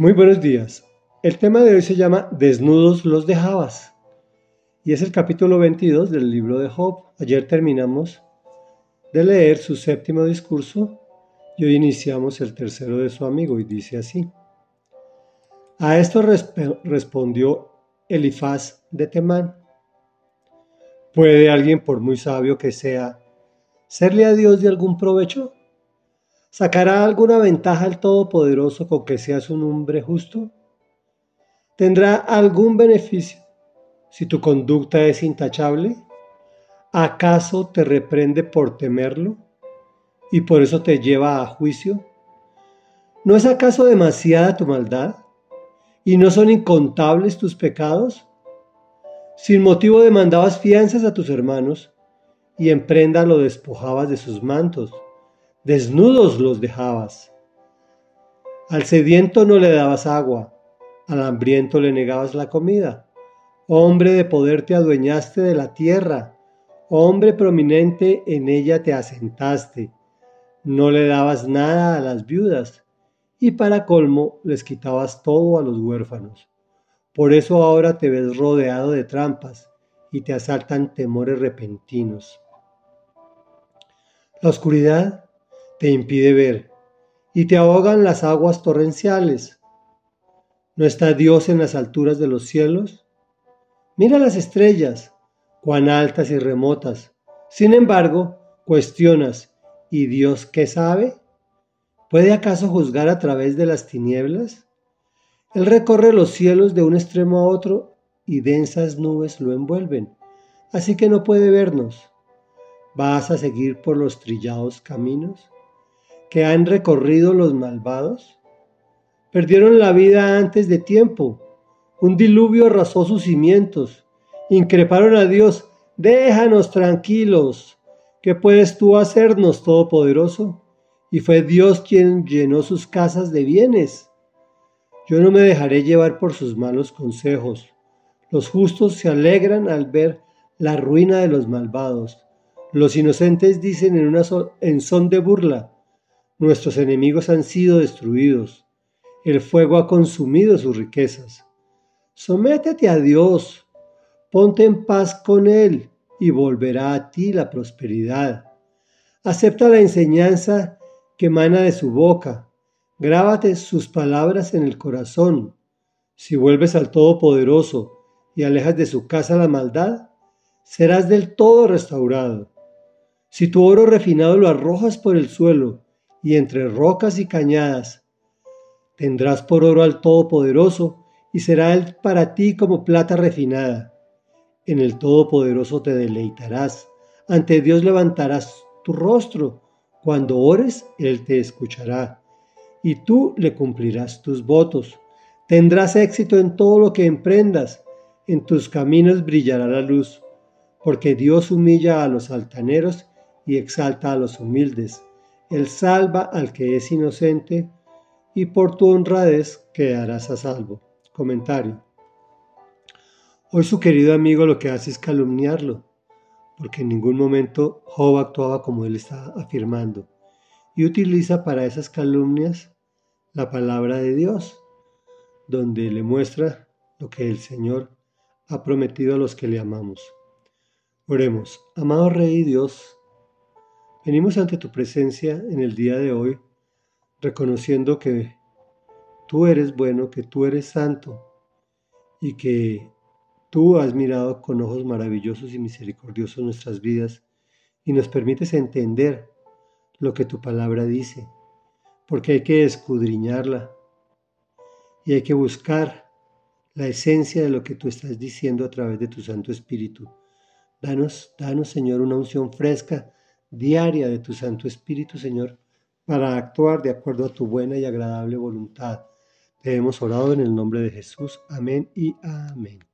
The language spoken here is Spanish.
Muy buenos días. El tema de hoy se llama Desnudos los dejabas y es el capítulo 22 del libro de Job. Ayer terminamos de leer su séptimo discurso y hoy iniciamos el tercero de su amigo y dice así. A esto respondió Elifaz de Temán. ¿Puede alguien, por muy sabio que sea, serle a Dios de algún provecho? ¿Sacará alguna ventaja el Todopoderoso con que seas un hombre justo? ¿Tendrá algún beneficio si tu conducta es intachable? ¿Acaso te reprende por temerlo y por eso te lleva a juicio? ¿No es acaso demasiada tu maldad y no son incontables tus pecados? Sin motivo demandabas fianzas a tus hermanos y en prenda lo despojabas de sus mantos desnudos los dejabas. Al sediento no le dabas agua, al hambriento le negabas la comida. Hombre de poder te adueñaste de la tierra, hombre prominente en ella te asentaste. No le dabas nada a las viudas, y para colmo les quitabas todo a los huérfanos. Por eso ahora te ves rodeado de trampas y te asaltan temores repentinos. La oscuridad te impide ver y te ahogan las aguas torrenciales. ¿No está Dios en las alturas de los cielos? Mira las estrellas, cuán altas y remotas. Sin embargo, cuestionas, ¿y Dios qué sabe? ¿Puede acaso juzgar a través de las tinieblas? Él recorre los cielos de un extremo a otro y densas nubes lo envuelven, así que no puede vernos. ¿Vas a seguir por los trillados caminos? Que han recorrido los malvados? Perdieron la vida antes de tiempo. Un diluvio arrasó sus cimientos. Increparon a Dios. Déjanos tranquilos. ¿Qué puedes tú hacernos, Todopoderoso? Y fue Dios quien llenó sus casas de bienes. Yo no me dejaré llevar por sus malos consejos. Los justos se alegran al ver la ruina de los malvados. Los inocentes dicen en, una en son de burla, Nuestros enemigos han sido destruidos. El fuego ha consumido sus riquezas. Sométete a Dios. Ponte en paz con Él y volverá a ti la prosperidad. Acepta la enseñanza que emana de su boca. Grábate sus palabras en el corazón. Si vuelves al Todopoderoso y alejas de su casa la maldad, serás del todo restaurado. Si tu oro refinado lo arrojas por el suelo y entre rocas y cañadas. Tendrás por oro al Todopoderoso, y será él para ti como plata refinada. En el Todopoderoso te deleitarás, ante Dios levantarás tu rostro, cuando ores, Él te escuchará, y tú le cumplirás tus votos. Tendrás éxito en todo lo que emprendas, en tus caminos brillará la luz, porque Dios humilla a los altaneros y exalta a los humildes él salva al que es inocente, y por tu honradez quedarás a salvo. Comentario. Hoy su querido amigo lo que hace es calumniarlo, porque en ningún momento Job actuaba como él está afirmando, y utiliza para esas calumnias la palabra de Dios, donde le muestra lo que el Señor ha prometido a los que le amamos. Oremos, amado Rey Dios, Venimos ante tu presencia en el día de hoy reconociendo que tú eres bueno, que tú eres santo y que tú has mirado con ojos maravillosos y misericordiosos nuestras vidas y nos permites entender lo que tu palabra dice, porque hay que escudriñarla y hay que buscar la esencia de lo que tú estás diciendo a través de tu Santo Espíritu. Danos, danos Señor, una unción fresca diaria de tu Santo Espíritu, Señor, para actuar de acuerdo a tu buena y agradable voluntad. Te hemos orado en el nombre de Jesús. Amén y amén.